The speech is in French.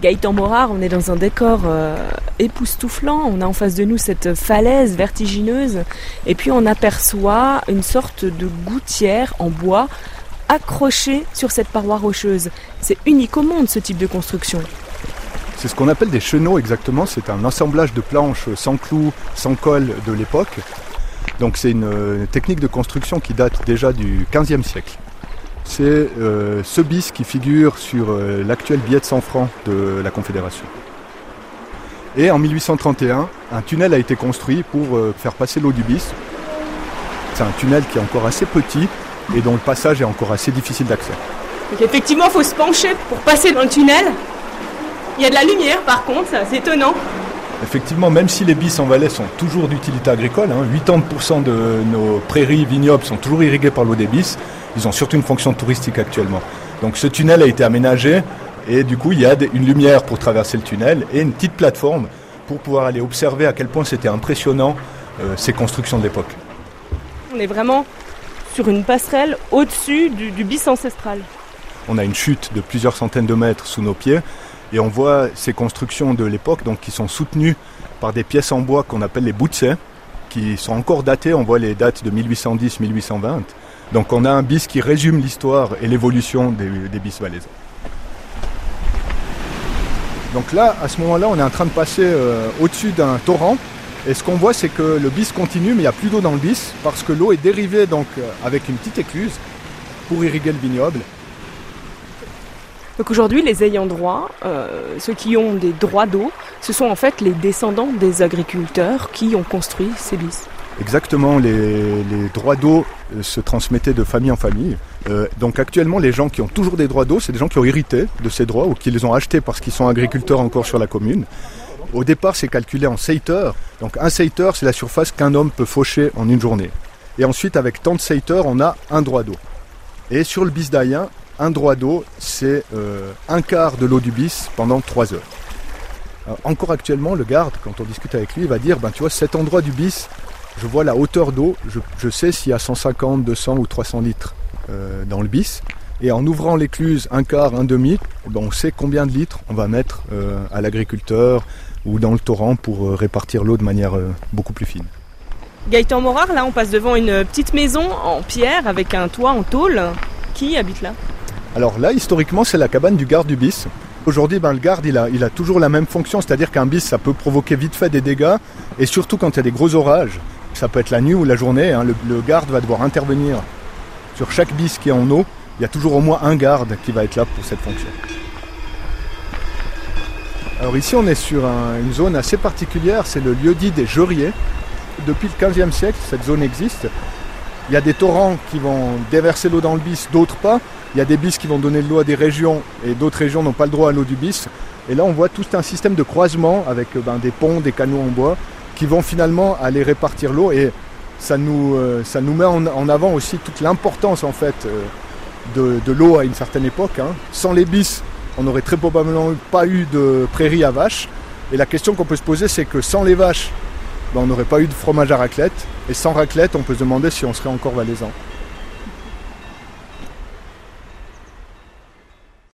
Gaëtan Morard, on est dans un décor euh, époustouflant. On a en face de nous cette falaise vertigineuse. Et puis on aperçoit une sorte de gouttière en bois accrochée sur cette paroi rocheuse. C'est unique au monde ce type de construction. C'est ce qu'on appelle des chenaux exactement. C'est un assemblage de planches sans clous, sans colle de l'époque. Donc c'est une euh, technique de construction qui date déjà du 15e siècle. C'est euh, ce bis qui figure sur euh, l'actuel billet de 100 francs de la Confédération. Et en 1831, un tunnel a été construit pour faire passer l'eau du bis. C'est un tunnel qui est encore assez petit et dont le passage est encore assez difficile d'accès. Effectivement, il faut se pencher pour passer dans le tunnel. Il y a de la lumière par contre, c'est étonnant. Effectivement, même si les bis en Valais sont toujours d'utilité agricole, 80% hein, de nos prairies vignobles sont toujours irriguées par l'eau des bis, ils ont surtout une fonction touristique actuellement. Donc ce tunnel a été aménagé et du coup il y a une lumière pour traverser le tunnel et une petite plateforme pour pouvoir aller observer à quel point c'était impressionnant euh, ces constructions de l'époque. On est vraiment sur une passerelle au-dessus du bis ancestral. On a une chute de plusieurs centaines de mètres sous nos pieds et on voit ces constructions de l'époque donc, qui sont soutenues par des pièces en bois qu'on appelle les boutsets, qui sont encore datées, on voit les dates de 1810-1820. Donc on a un bis qui résume l'histoire et l'évolution des, bis valaisans. Donc là, à ce moment-là, on est en train de passer euh, au-dessus d'un torrent. Et ce qu'on voit, c'est que le bis continue, mais il n'y a plus d'eau dans le bis, parce que l'eau est dérivée donc, euh, avec une petite écluse pour irriguer le vignoble. Donc aujourd'hui, les ayants droit, euh, ceux qui ont des droits d'eau, ce sont en fait les descendants des agriculteurs qui ont construit ces bis. Exactement, les, droits d'eau euh, se transmettaient de famille en famille. Euh, donc actuellement, les gens qui ont toujours des droits d'eau, c'est des gens qui ont hérité de ces droits ou qui les ont achetés parce qu'ils sont agriculteurs encore sur la commune. Au départ, c'est calculé en seiteurs. Donc un seiteur, c'est la surface qu'un homme peut faucher en une journée. Et ensuite, avec tant de seiteurs, on a un droit d'eau. Et sur le bis d'Ayen, un droit d'eau, c'est euh, un quart de l'eau du bis pendant trois heures. encore actuellement, le garde, quand on discute avec lui, va dire, ben, tu vois, cet endroit du bis, je vois la hauteur d'eau, je, sais s'il y a 150, 200 ou 300 litres euh, dans le bis. Et en ouvrant l'écluse un quart, un demi, ben, on sait combien de litres on va mettre euh, à l'agriculteur ou dans le torrent pour répartir l'eau de manière beaucoup plus fine. Gaëtan Morard, là on passe devant une petite maison en pierre avec un toit en tôle. Qui habite là? Alors là, historiquement, c'est la cabane du garde du bis. Aujourd'hui, ben, le garde, il a, a toujours la même fonction, c'est-à-dire qu'un bis, ça peut provoquer vite fait des dégâts, et surtout quand il y a des gros orages, ça peut être la nuit ou la journée, hein, le, garde va devoir intervenir sur chaque bis qui est en eau. Il y a toujours au moins un garde qui va être là pour cette fonction. Alors ici, on est sur une zone assez particulière, c'est le lieu dit des Joriers. Depuis le 15e siècle, cette zone existe. Il y a des torrents qui vont déverser l'eau dans le bis, d'autres pas. Il y a des bis qui vont donner de l'eau à des régions et d'autres régions n'ont pas le droit à l'eau du bis. Et là, on voit tout un système de croisement avec euh, ben, des ponts, des canaux en bois qui vont finalement aller répartir l'eau. Et ça nous, euh, met en, avant aussi toute l'importance en fait euh, de, l'eau à une certaine époque. Hein. Sans les bis, on n'aurait très probablement pas eu de prairies à vaches. Et la question qu'on peut se poser, c'est que sans les vaches, ben, on n'aurait pas eu de fromage à raclette. Et sans raclette, on peut se demander si on serait encore valaisan.